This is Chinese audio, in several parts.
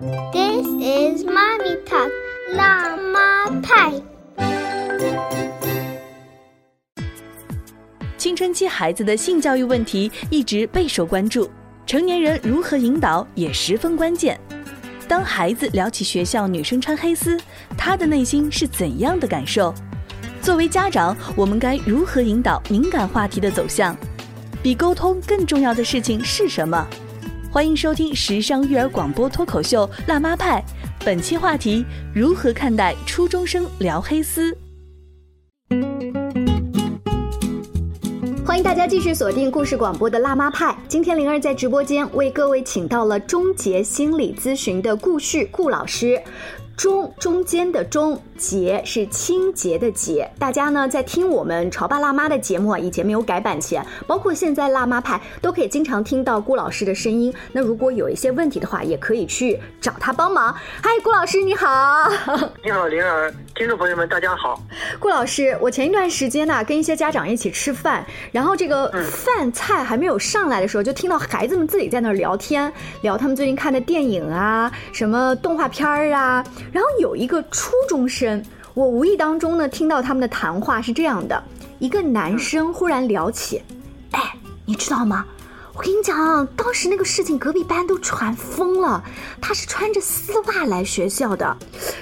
This is mommy talk，辣妈派。青春期孩子的性教育问题一直备受关注，成年人如何引导也十分关键。当孩子聊起学校女生穿黑丝，他的内心是怎样的感受？作为家长，我们该如何引导敏感话题的走向？比沟通更重要的事情是什么？欢迎收听时尚育儿广播脱口秀《辣妈派》，本期话题：如何看待初中生聊黑丝？欢迎大家继续锁定故事广播的辣妈派。今天灵儿在直播间为各位请到了终结心理咨询的顾旭顾老师。中中间的中洁是清洁的洁，大家呢在听我们潮爸辣妈的节目啊，以前没有改版前，包括现在辣妈派都可以经常听到顾老师的声音。那如果有一些问题的话，也可以去找他帮忙。嗨，顾老师你好。你好，灵儿，听众朋友们大家好。顾老师，我前一段时间呢跟一些家长一起吃饭，然后这个饭菜还没有上来的时候，就听到孩子们自己在那儿聊天，聊他们最近看的电影啊，什么动画片儿啊。然后有一个初中生，我无意当中呢听到他们的谈话是这样的：一个男生忽然聊起，哎，你知道吗？我跟你讲，当时那个事情隔壁班都传疯了，他是穿着丝袜来学校的。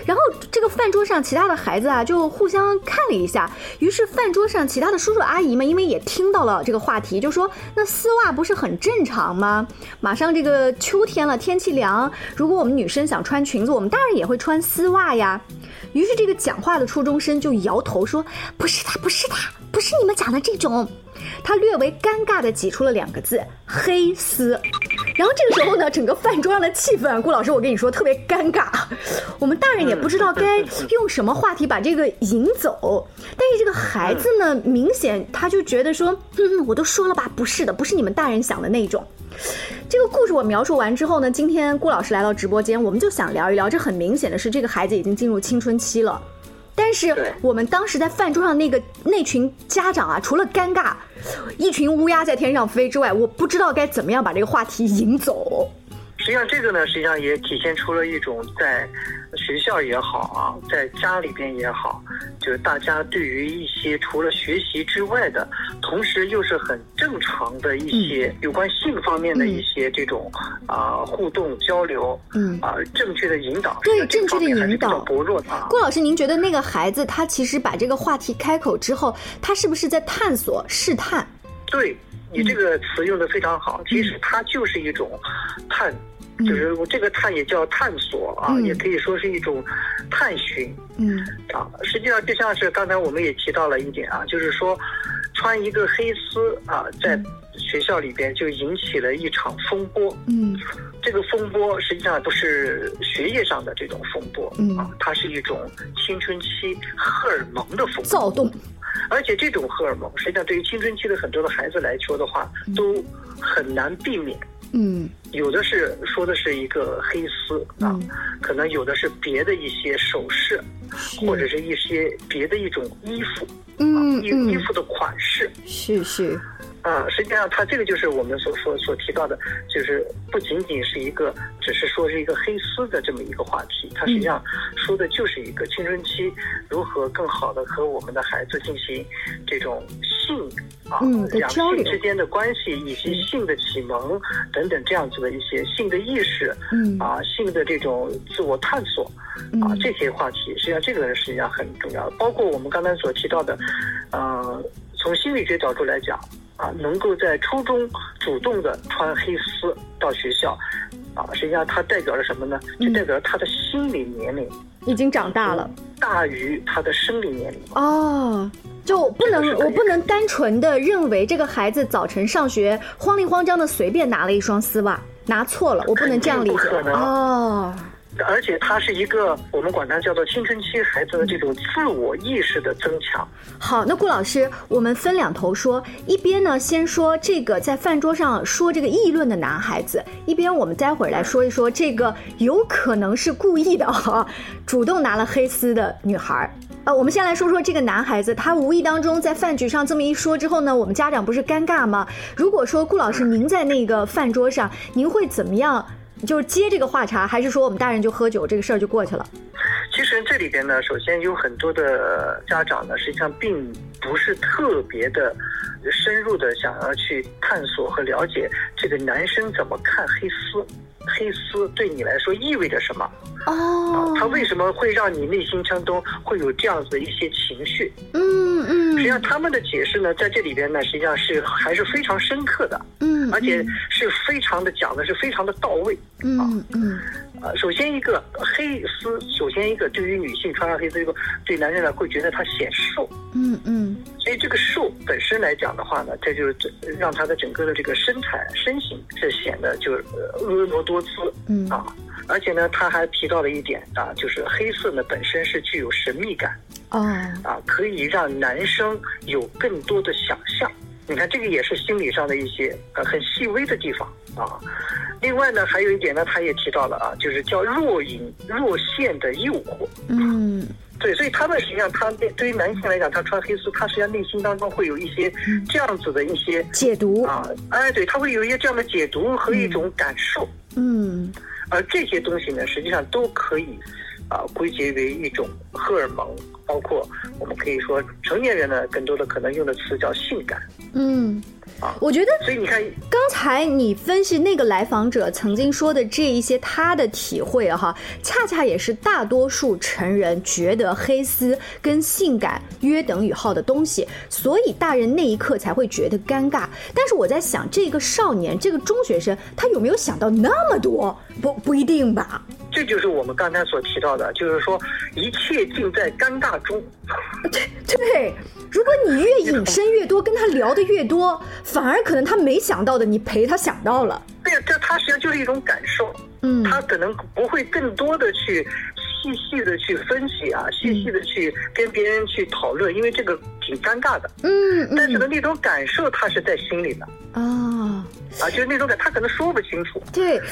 然后这个饭桌上其他的孩子啊就互相看了一下，于是饭桌上其他的叔叔阿姨们因为也听到了这个话题，就说那丝袜不是很正常吗？马上这个秋天了，天气凉，如果我们女生想穿裙子，我们当然也会穿丝袜呀。于是这个讲话的初中生就摇头说：“不是的，不是的，不是你们讲的这种。”他略微尴尬的挤出了两个字“黑丝”，然后这个时候呢，整个饭桌上的气氛，顾老师，我跟你说特别尴尬。我们大人也不知道该用什么话题把这个引走，但是这个孩子呢，明显他就觉得说：“嗯，我都说了吧，不是的，不是你们大人想的那种。”这个故事我描述完之后呢，今天顾老师来到直播间，我们就想聊一聊。这很明显的是，这个孩子已经进入青春期了。但是我们当时在饭桌上那个那群家长啊，除了尴尬，一群乌鸦在天上飞之外，我不知道该怎么样把这个话题引走。实际上，这个呢，实际上也体现出了一种在学校也好啊，在家里边也好，就是大家对于一些除了学习之外的，同时又是很正常的一些有关性方面的一些这种啊互动交流，嗯啊正确的引导，对正确的引导薄弱的啊。郭老师，您觉得那个孩子他其实把这个话题开口之后，他是不是在探索试探？对你这个词用的非常好，其实它就是一种探。就是这个探也叫探索啊，也可以说是一种探寻。嗯，啊，实际上就像是刚才我们也提到了一点啊，就是说穿一个黑丝啊，在学校里边就引起了一场风波。嗯，这个风波实际上不是学业上的这种风波，嗯。啊，它是一种青春期荷尔蒙的风波。躁动，而且这种荷尔蒙实际上对于青春期的很多的孩子来说的话，都很难避免。嗯，有的是说的是一个黑丝啊，可能有的是别的一些首饰，或者是一些别的一种衣服，嗯，衣衣服的款式，是是。啊，实际上，它这个就是我们所说所提到的，就是不仅仅是一个，只是说是一个黑丝的这么一个话题，它实际上说的就是一个青春期如何更好的和我们的孩子进行这种性啊两性之间的关系，以及性的启蒙等等这样子的一些性的意识，嗯啊性的这种自我探索啊这些话题，实际上这个实际上很重要，包括我们刚才所提到的，呃，从心理学角度来讲。啊，能够在初中主动的穿黑丝到学校，啊，实际上它代表着什么呢？就代表着他的心理年龄已经长大了，大于他的生理年龄。哦，就不能我不能单纯的认为这个孩子早晨上学慌里慌张的随便拿了一双丝袜，拿错了，我不能这样理解。哦。而且它是一个我们管它叫做青春期孩子的这种自我意识的增强。好，那顾老师，我们分两头说，一边呢先说这个在饭桌上说这个议论的男孩子，一边我们待会儿来说一说这个有可能是故意的哈，主动拿了黑丝的女孩儿。呃，我们先来说说这个男孩子，他无意当中在饭局上这么一说之后呢，我们家长不是尴尬吗？如果说顾老师您在那个饭桌上，您会怎么样？就是接这个话茬，还是说我们大人就喝酒这个事儿就过去了？其实这里边呢，首先有很多的家长呢，实际上并不是特别的深入的想要去探索和了解这个男生怎么看黑丝，黑丝对你来说意味着什么。哦啊，他为什么会让你内心当中会有这样子的一些情绪？实际上他们的解释呢，在这里边呢，实际上是还是非常深刻的，嗯，而且是非常的讲的是非常的到位。嗯嗯。啊，首先一个黑丝，首先一个对于女性穿上黑丝，以后对男人呢会觉得他显瘦，嗯嗯。所以这个瘦本身来讲的话呢，这就是让他的整个的这个身材身形是显得就婀娜多姿。嗯。啊，而且呢他还提到了一点啊，就是黑色呢本身是具有神秘感。啊啊，可以让男生有更多的想象。你看，这个也是心理上的一些呃很细微的地方啊。另外呢，还有一点呢，他也提到了啊，就是叫若隐若现的诱惑。嗯对，所以他们实际上，他对对于男性来讲，他穿黑丝，他实际上内心当中会有一些这样子的一些解读啊，哎，对，他会有一些这样的解读和一种感受。嗯而这些东西呢，实际上都可以啊归结为一种荷尔蒙，包括我们可以说成年人呢，更多的可能用的词叫性感。嗯啊，我觉得所以你看，刚才你分析那个来访者曾经说的这一些他的体会啊哈，恰恰也是大多数成人觉得黑丝跟性感约等于号的东西，所以大人那一刻才会觉得尴尬。但是我在想，这个少年，这个中学生，他有没有想到那么多？不不一定吧？这就是我们刚才所提到的，就是说一切尽在尴尬中。对对，如果你越隐身越多，跟他聊的越多，反而可能他没想到的，你陪他想到了。对，这他实际上就是一种感受，嗯他可能不会更多的去细细的去分析啊，细细的去跟别人去讨论，因为这个挺尴尬的。嗯但是呢，嗯那种感受他是在心里的啊，啊，就是那种感，他可能说不清楚，对，就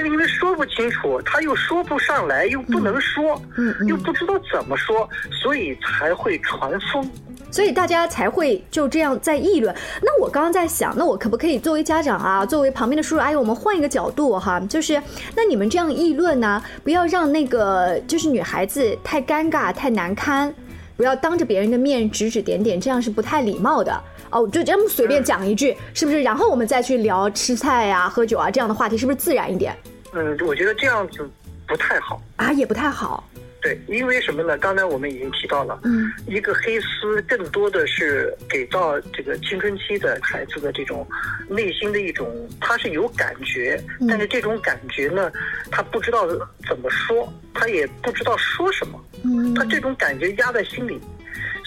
是因为说不清楚，他又说不上来，又不能说，嗯嗯又不知道怎么说，所以才会传疯。所以大家才会就这样在议论。那我刚刚在想，那我可不可以作为家长啊，作为旁边的叔叔阿姨，我们换一个角度哈，就是那你们这样议论呢，不要让那个就是女孩子太尴尬、太难堪，不要当着别人的面指指点点，这样是不太礼貌的。哦，就这么随便讲一句，是不是？然后我们再去聊吃菜呀、喝酒啊这样的话题，是不是自然一点嗯，我觉得这样子不太好。啊？也不太好。对，因为什么呢？刚才我们已经提到了，嗯，一个黑丝更多的是给到这个青春期的孩子的这种内心的一种，他是有感觉，嗯但是这种感觉呢，他不知道怎么说，他也不知道说什么，嗯他这种感觉压在心里，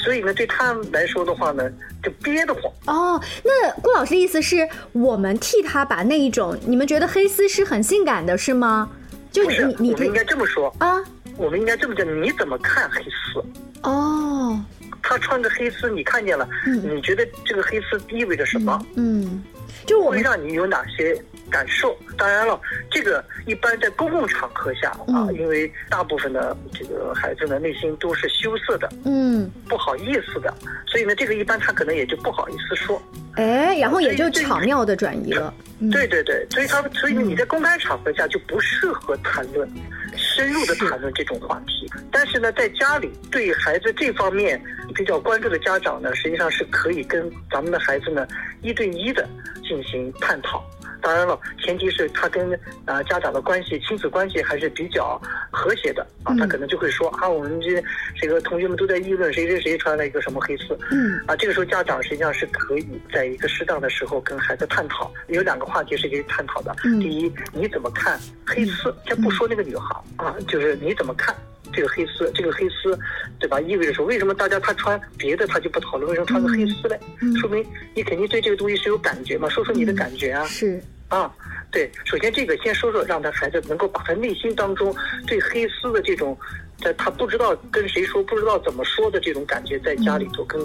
所以呢，对他来说的话呢，就憋得慌。哦，那顾老师的意思是我们替他把那一种你们觉得黑丝是很性感的，是吗？就，你你们应该这么说，啊我们应该这么讲，你怎么看黑丝？哦，他穿个黑丝，你看见了，嗯你觉得这个黑丝意味着什么？嗯，就是我会们让你有哪些感受？当然了，这个一般在公共场合下啊，嗯因为大部分的这个孩子呢内心都是羞涩的、嗯不好意思的，所以呢，这个一般他可能也就不好意思说。哎，然后也就巧妙的转移了。嗯对对对，所以他所以，你在公开场合下就不适合谈论。深入的谈论这种话题，但是呢，在家里对孩子这方面比较关注的家长呢，实际上是可以跟咱们的孩子呢一对一的进行探讨。当然了，前提是他跟啊、呃家长的关系、亲子关系还是比较和谐的啊，他可能就会说啊，我们这这个同学们都在议论谁谁谁穿了一个什么黑丝，嗯啊，这个时候家长实际上是可以在一个适当的时候跟孩子探讨，有两个话题是可以探讨的。嗯第一，你怎么看黑丝？先不说那个女孩啊，就是你怎么看这个黑丝？这个黑丝，对吧？意味着说，为什么大家他穿别的他就不讨论，为什么穿个黑丝嘞？说明你肯定对这个东西是有感觉嘛，说说你的感觉啊。是啊，对，首先这个先说说，让他孩子能够把他内心当中对黑丝的这种，在他不知道跟谁说、不知道怎么说的这种感觉，在家里头跟、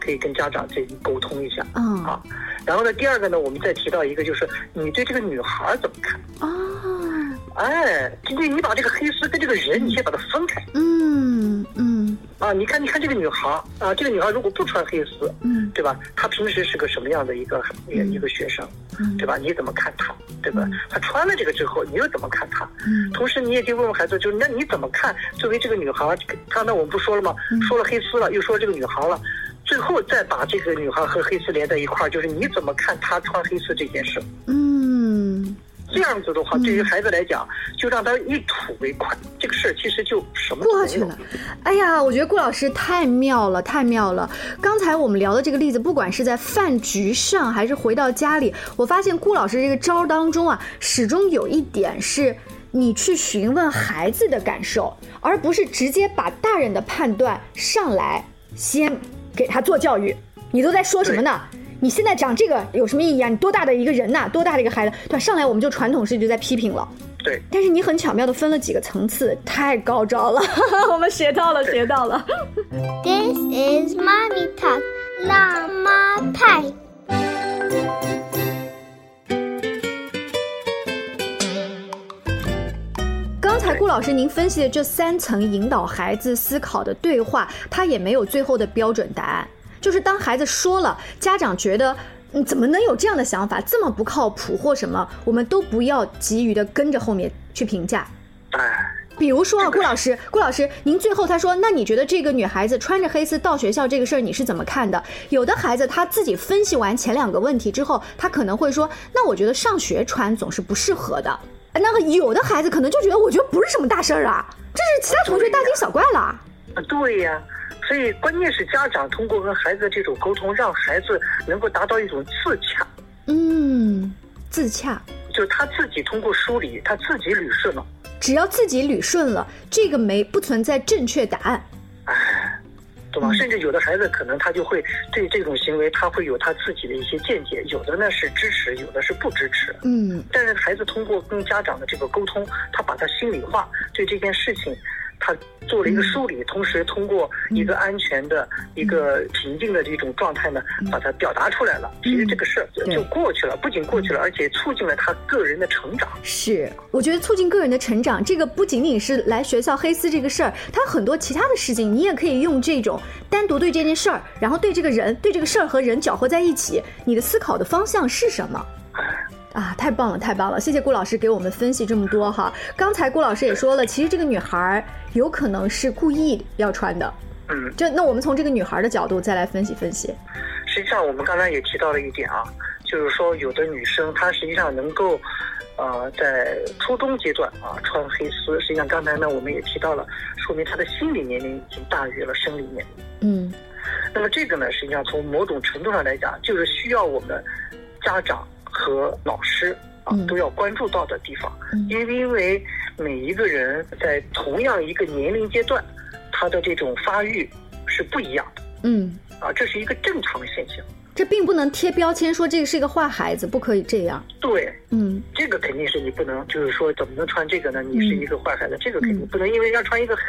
可以跟家长这沟通一下。嗯啊，然后呢，第二个呢，我们再提到一个，就是你对这个女孩怎么看？哦，哎，今天你把这个黑丝跟这个人，你先把它分开。嗯嗯啊，你看，你看这个女孩儿啊，这个女孩如果不穿黑丝，嗯对吧？她平时是个什么样的一个一个一个学生，嗯对吧？你怎么看她，对吧？她穿了这个之后，你又怎么看她？嗯同时，你也得问问孩子，就是那你怎么看？作为这个女孩，刚才我们不说了吗？嗯说了黑丝了，又说这个女孩了，最后再把这个女孩和黑丝连在一块儿，就是你怎么看她穿黑丝这件事？嗯，这样子的话，对于孩子来讲，就让他一吐为快，这个事儿其实就什么都过去了。哎呀，我觉得顾老师太妙了，太妙了。刚才我们聊的这个例子，不管是在饭局上，还是回到家里，我发现顾老师这个招儿当中啊，始终有一点是。你去询问孩子的感受，而不是直接把大人的判断上来，先给他做教育。你都在说什么呢？你现在讲这个有什么意义啊？你多大的一个人呐、多大的一个孩子？对吧？上来我们就传统式就在批评了。对，但是你很巧妙的分了几个层次，太高招了，我们学到了，学到了。This is Mommy Talk 辣妈派。刚才顾老师您分析的这三层引导孩子思考的对话，他也没有最后的标准答案。就是当孩子说了，家长觉得。嗯，怎么能有这样的想法？这么不靠谱或什么，我们都不要急于的跟着后面去评价。哎，比如说啊，顾老师，顾老师，您最后他说，那你觉得这个女孩子穿着黑丝到学校这个事儿你是怎么看的？有的孩子他自己分析完前两个问题之后，他可能会说，那我觉得上学穿总是不适合的。呃那个有的孩子可能就觉得，我觉得不是什么大事儿啊，这是其他同学大惊小怪了。啊对呀、所以关键是家长通过跟孩子的这种沟通，让孩子能够达到一种自洽，嗯，自洽，就是他自己通过梳理，他自己捋顺了。只要自己捋顺了，这个没不存在正确答案。哎，懂吗？甚至有的孩子可能他就会对这种行为，他会有他自己的一些见解，有的呢是支持，有的是不支持。嗯但是孩子通过跟家长的这个沟通，他把他心里话对这件事情，他做了一个梳理，同时通过一个安全的、一个平静的这种状态呢，把它表达出来了。其实这个事儿就就过去了，不仅过去了，而且促进了他个人的成长。是，我觉得促进个人的成长，这个不仅仅是来学校黑丝这个事儿，他很多其他的事情，你也可以用这种单独对这件事儿，然后对这个人、对这个事儿和人搅和在一起，你的思考的方向是什么？啊，太棒了，太棒了！谢谢顾老师给我们分析这么多哈。刚才顾老师也说了，其实这个女孩儿有可能是故意要穿的。嗯，就那我们从这个女孩儿的角度再来分析分析。实际上我们刚才也提到了一点啊，就是说有的女生她实际上能够。呃，在初中阶段啊，穿黑丝，实际上刚才呢我们也提到了，说明她的心理年龄已经大于了生理年龄。嗯那么这个呢，实际上从某种程度上来讲，就是需要我们家长和老师啊嗯。都要关注到的地方，嗯。因为因为每一个人在同样一个年龄阶段，他的这种发育是不一样的。嗯，啊，这是一个正常现象。这并不能贴标签说这个是一个坏孩子，不可以这样。对，嗯。这个肯定是你不能，就是说怎么能穿这个呢？你是一个坏孩子，这个肯定嗯不能，因为要穿一个黑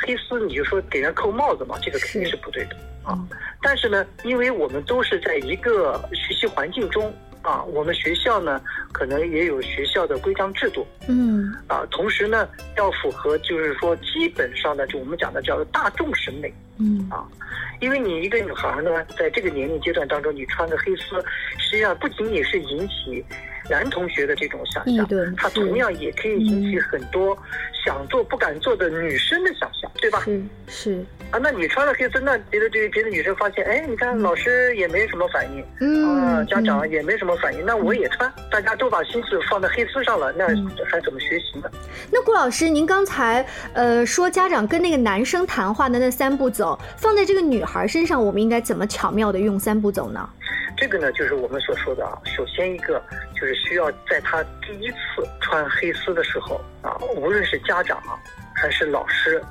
黑丝，你就说给人扣帽子嘛，这个肯定是是不对的。啊嗯。但是呢，因为我们都是在一个学习环境中啊，我们学校呢可能也有学校的规章制度。嗯。啊，同时呢要符合就是说基本上的就我们讲的叫做大众审美。嗯。啊，因为你一个女孩呢，在这个年龄阶段当中，你穿个黑丝，实际上不仅仅是引起男同学的这种想象议论，它同样也可以引起嗯很多想做不敢做的女生的想象，对吧？是是，啊，那你穿了黑丝，那别的这别的女生发现，哎，你看老师也没什么反应，嗯啊，家长嗯也没什么反应，那我也穿，大家都把心思放在黑丝上了，那嗯还怎么学习呢？那顾老师，您刚才呃说家长跟那个男生谈话的那三步走，放在这个女孩身上，我们应该怎么巧妙的用三步走呢？这个呢，就是我们所说的啊，首先一个就是需要在他第一次穿黑丝的时候啊，无论是家长啊还是老师，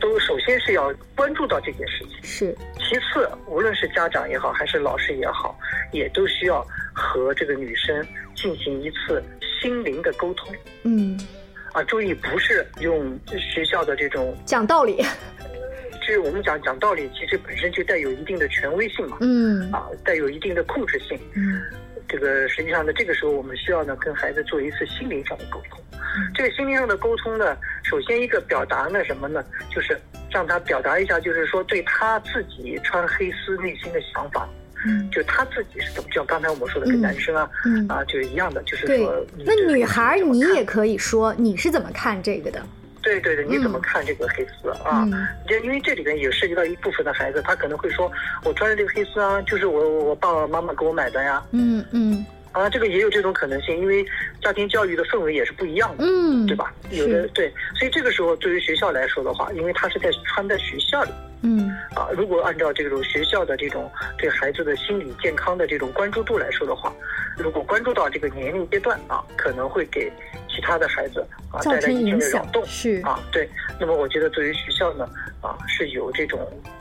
都首先是要关注到这件事情。是，其次，无论是家长也好，还是老师也好，也都需要和这个女生进行一次心灵的沟通嗯，啊。注意，不是用学校的这种，讲道理，其实我们讲讲道理，其实本身就带有一定的权威性嘛，嗯啊，带有一定的控制性。嗯这个实际上呢，这个时候我们需要呢跟孩子做一次心灵上的沟通。这个心灵上的沟通呢，首先一个表达呢什么呢？就是让他表达一下，就是说对他自己穿黑丝内心的想法。嗯，就他自己是怎么，就像刚才我们说的，跟男生啊，嗯啊，就是一样的，就是说，那女孩你也可可以说你是怎么看这个的？对对对，你怎么看这个黑丝啊？嗯。因因为这里边也涉及到一部分的孩子，他可能会说，我穿的这个黑丝啊，就是我我爸爸妈妈给我买的呀，嗯嗯。啊，这个也有这种可能性，因为家庭教育的氛围也是不一样的。嗯，对吧？有的对，所以这个时候对于学校来说的话，因为他是在穿在学校里。嗯。啊，如果按照这种学校的这种对孩子的心理健康的这种关注度来说的话，如果关注到这个年龄阶段啊，可能会给其他的孩子啊带来一定的扰动是。啊。对，那么我觉得作为学校呢啊是有这种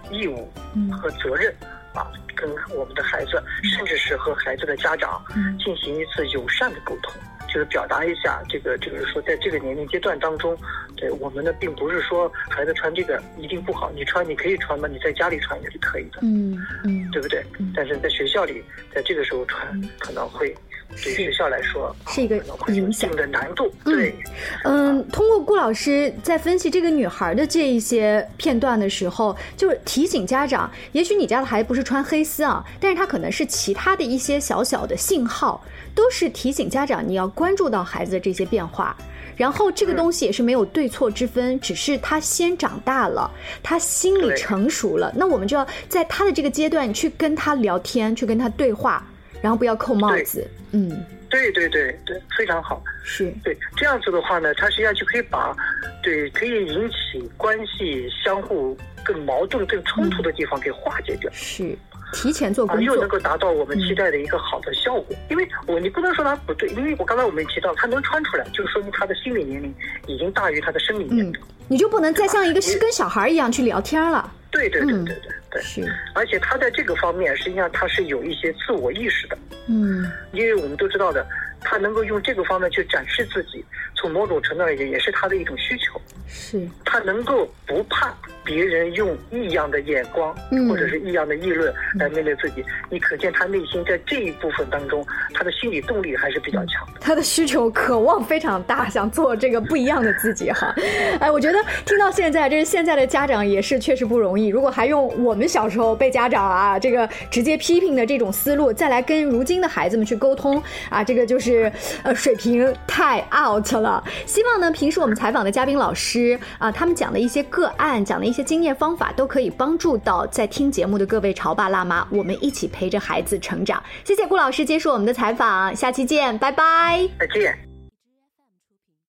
义务嗯。和责任啊，跟我们的孩子，甚至是和孩子的家长嗯。进行一次友善的沟通，就是表达一下这个就是说，在这个年龄阶段当中，对我们呢并不是说孩子穿这个一定不好，你穿你可以穿嘛，你在家里穿也是可以的，嗯嗯，对不对？嗯？但是在学校里，在这个时候穿可能会对学校来说是一个影响的难度，嗯对。嗯，通过顾老师在分析这个女孩的这一些片段的时候，就是提醒家长，也许你家的孩子不是穿黑丝啊，但是他可能是其他的一些小小的信号，都是提醒家长你要关注到孩子的这些变化。然后这个东西也是没有对错之分，只是他先长大了，他心理成熟了，那我们就要在他的这个阶段去跟他聊天，去跟他对话，然后不要扣帽子。嗯，对对对对，非常好。是，对，这样子的话呢，它实际上就可以把，对，可以引起关系相互更矛盾、更冲突的地方给化解掉。是提前做啊，工作又能。够达到我们期待的一个好的效果。因为我你不能说他不对，因为我刚才我们也提到，他能穿出来，就是说明他的心理年龄已经大于他的生理年嗯龄。，你就不能再像一个跟小孩一样去聊天了。对对对嗯对对对，是，而且他在这个方面，实际上他是有一些自我意识的。嗯因为我们都知道的，他能够用这个方面去展示自己，从某种程度而言也是他的一种需求。是，他能够不怕别人用异样的眼光嗯或者是异样的议论来面对自己，你可见他内心在这一部分当中，他的心理动力还是比较强。他的需求渴望非常大，想做这个不一样的自己哈。哎，我觉得听到现在，这是现在的家长也是确实不容易。如果还用我们小时候被家长啊这个直接批评的这种思路，再来跟如今的孩子们去沟通啊，这个就是呃水平太 out 了。希望呢，平时我们采访的嘉宾老师啊，他们讲的一些个案，讲的一些经验方法，都可以帮助到在听节目的各位潮爸辣妈，我们一起陪着孩子成长。谢谢顾老师接受我们的采访，下期见，拜拜。再见。